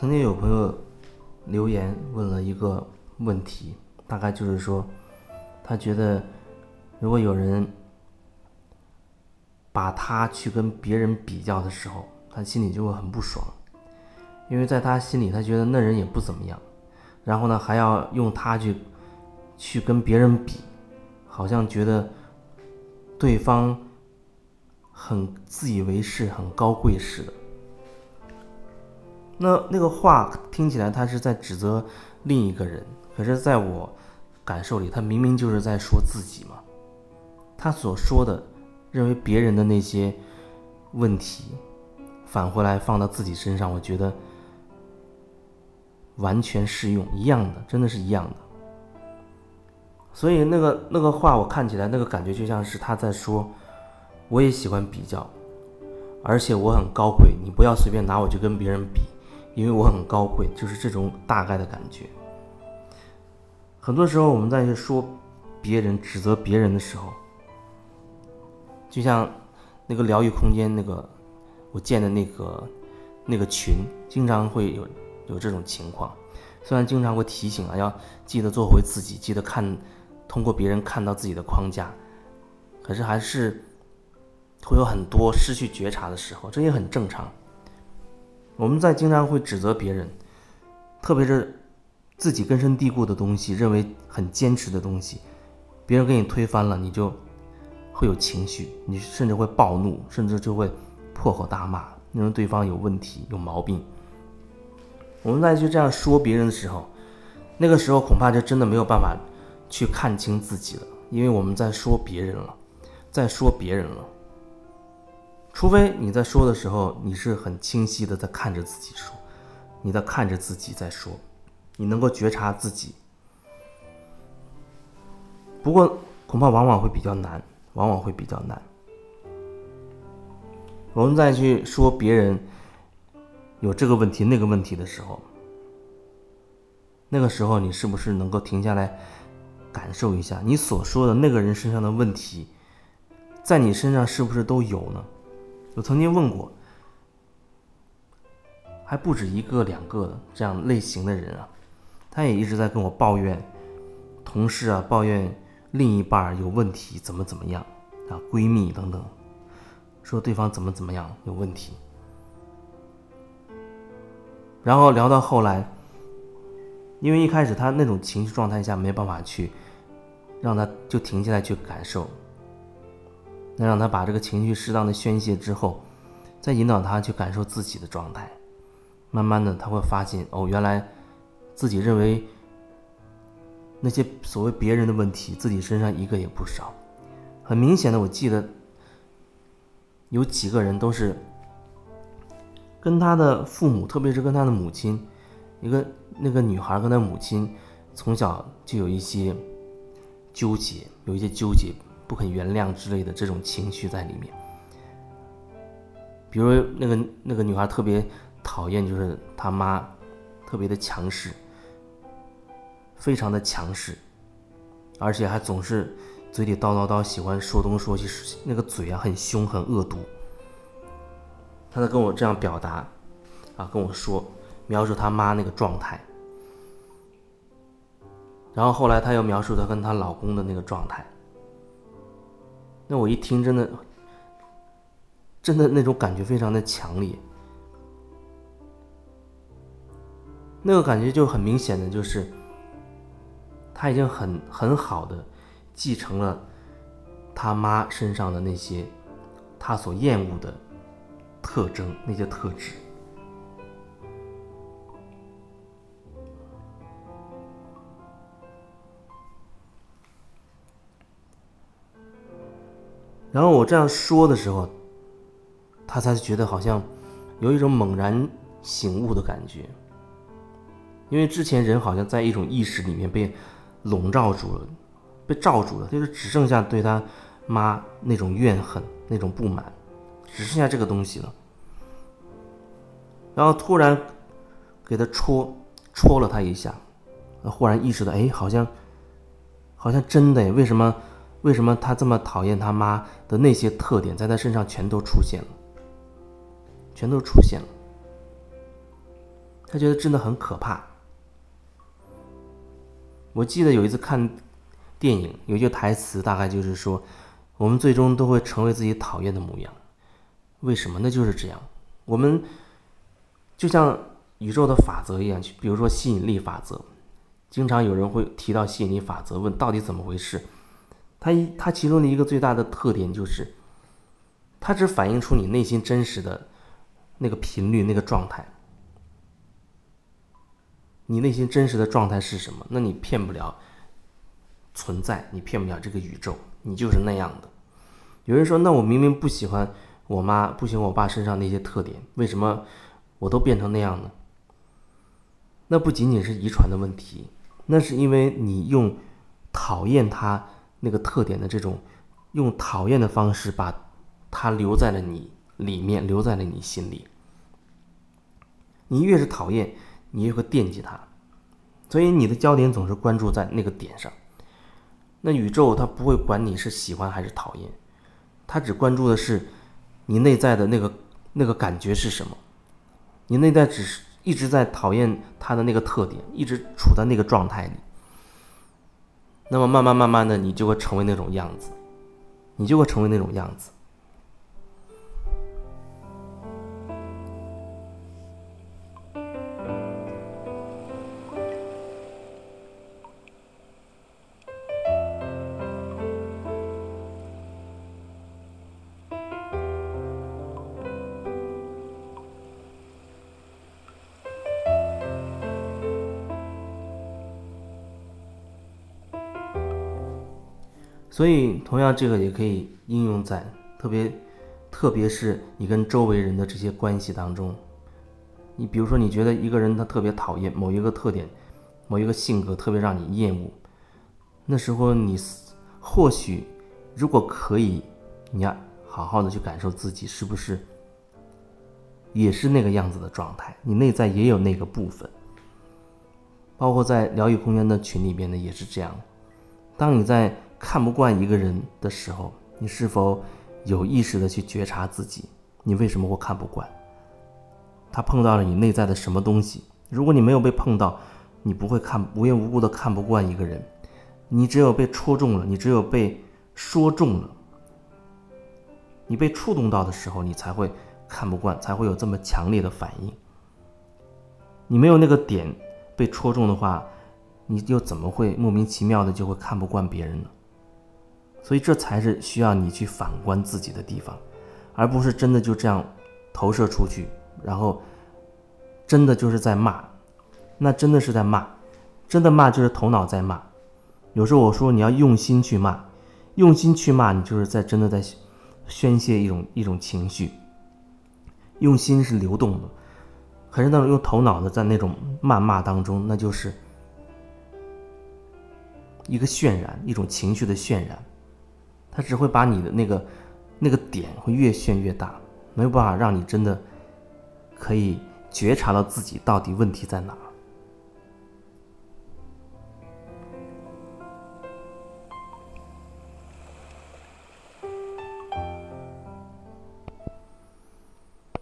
曾经有朋友留言问了一个问题，大概就是说，他觉得如果有人把他去跟别人比较的时候，他心里就会很不爽，因为在他心里，他觉得那人也不怎么样，然后呢还要用他去去跟别人比，好像觉得对方很自以为是、很高贵似的。那那个话听起来他是在指责另一个人，可是在我感受里，他明明就是在说自己嘛。他所说的，认为别人的那些问题，返回来放到自己身上，我觉得完全适用，一样的，真的是一样的。所以那个那个话，我看起来那个感觉就像是他在说，我也喜欢比较，而且我很高贵，你不要随便拿我去跟别人比。因为我很高贵，就是这种大概的感觉。很多时候我们在说别人、指责别人的时候，就像那个疗愈空间那个我建的那个那个群，经常会有有这种情况。虽然经常会提醒啊，要记得做回自己，记得看通过别人看到自己的框架，可是还是会有很多失去觉察的时候，这也很正常。我们在经常会指责别人，特别是自己根深蒂固的东西，认为很坚持的东西，别人给你推翻了，你就会有情绪，你甚至会暴怒，甚至就会破口大骂，认为对方有问题、有毛病。我们在去这样说别人的时候，那个时候恐怕就真的没有办法去看清自己了，因为我们在说别人了，在说别人了。除非你在说的时候，你是很清晰的在看着自己说，你在看着自己在说，你能够觉察自己。不过恐怕往往会比较难，往往会比较难。我们再去说别人有这个问题那个问题的时候，那个时候你是不是能够停下来感受一下，你所说的那个人身上的问题，在你身上是不是都有呢？我曾经问过，还不止一个两个的这样类型的人啊，他也一直在跟我抱怨，同事啊抱怨另一半有问题，怎么怎么样啊，闺蜜等等，说对方怎么怎么样有问题，然后聊到后来，因为一开始他那种情绪状态下没办法去让他就停下来去感受。那让他把这个情绪适当的宣泄之后，再引导他去感受自己的状态。慢慢的，他会发现哦，原来自己认为那些所谓别人的问题，自己身上一个也不少。很明显的，我记得有几个人都是跟他的父母，特别是跟他的母亲，一个那个女孩跟他母亲从小就有一些纠结，有一些纠结。不肯原谅之类的这种情绪在里面，比如那个那个女孩特别讨厌，就是她妈特别的强势，非常的强势，而且还总是嘴里叨叨叨，喜欢说东说西，那个嘴啊很凶很恶毒。她在跟我这样表达，啊跟我说描述她妈那个状态，然后后来她又描述她跟她老公的那个状态。那我一听，真的，真的那种感觉非常的强烈。那个感觉就很明显的就是，他已经很很好的继承了他妈身上的那些他所厌恶的特征，那些特质。然后我这样说的时候，他才觉得好像有一种猛然醒悟的感觉，因为之前人好像在一种意识里面被笼罩住了，被罩住了，就是只剩下对他妈那种怨恨、那种不满，只剩下这个东西了。然后突然给他戳戳了他一下，忽然意识到，哎，好像好像真的，为什么？为什么他这么讨厌他妈的那些特点，在他身上全都出现了，全都出现了。他觉得真的很可怕。我记得有一次看电影，有一句台词，大概就是说，我们最终都会成为自己讨厌的模样。为什么？那就是这样。我们就像宇宙的法则一样，比如说吸引力法则，经常有人会提到吸引力法则，问到底怎么回事？它一它其中的一个最大的特点就是，它只反映出你内心真实的那个频率、那个状态。你内心真实的状态是什么？那你骗不了存在，你骗不了这个宇宙，你就是那样的。有人说，那我明明不喜欢我妈，不喜欢我爸身上那些特点，为什么我都变成那样呢？那不仅仅是遗传的问题，那是因为你用讨厌他那个特点的这种，用讨厌的方式把它留在了你里面，留在了你心里。你越是讨厌。你越会惦记他，所以你的焦点总是关注在那个点上。那宇宙它不会管你是喜欢还是讨厌，它只关注的是你内在的那个那个感觉是什么。你内在只是一直在讨厌他的那个特点，一直处在那个状态里。那么慢慢慢慢的，你就会成为那种样子，你就会成为那种样子。所以，同样这个也可以应用在特别，特别是你跟周围人的这些关系当中。你比如说，你觉得一个人他特别讨厌某一个特点，某一个性格特别让你厌恶，那时候你或许如果可以，你要好好的去感受自己是不是也是那个样子的状态，你内在也有那个部分。包括在疗愈空间的群里边呢，也是这样。当你在看不惯一个人的时候，你是否有意识的去觉察自己？你为什么会看不惯？他碰到了你内在的什么东西？如果你没有被碰到，你不会看无缘无故的看不惯一个人。你只有被戳中了，你只有被说中了，你被触动到的时候，你才会看不惯，才会有这么强烈的反应。你没有那个点被戳中的话，你又怎么会莫名其妙的就会看不惯别人呢？所以这才是需要你去反观自己的地方，而不是真的就这样投射出去，然后真的就是在骂，那真的是在骂，真的骂就是头脑在骂。有时候我说你要用心去骂，用心去骂你就是在真的在宣泄一种一种情绪。用心是流动的，可是那种用头脑的在那种谩骂当中，那就是一个渲染，一种情绪的渲染。他只会把你的那个那个点会越炫越大，没有办法让你真的可以觉察到自己到底问题在哪。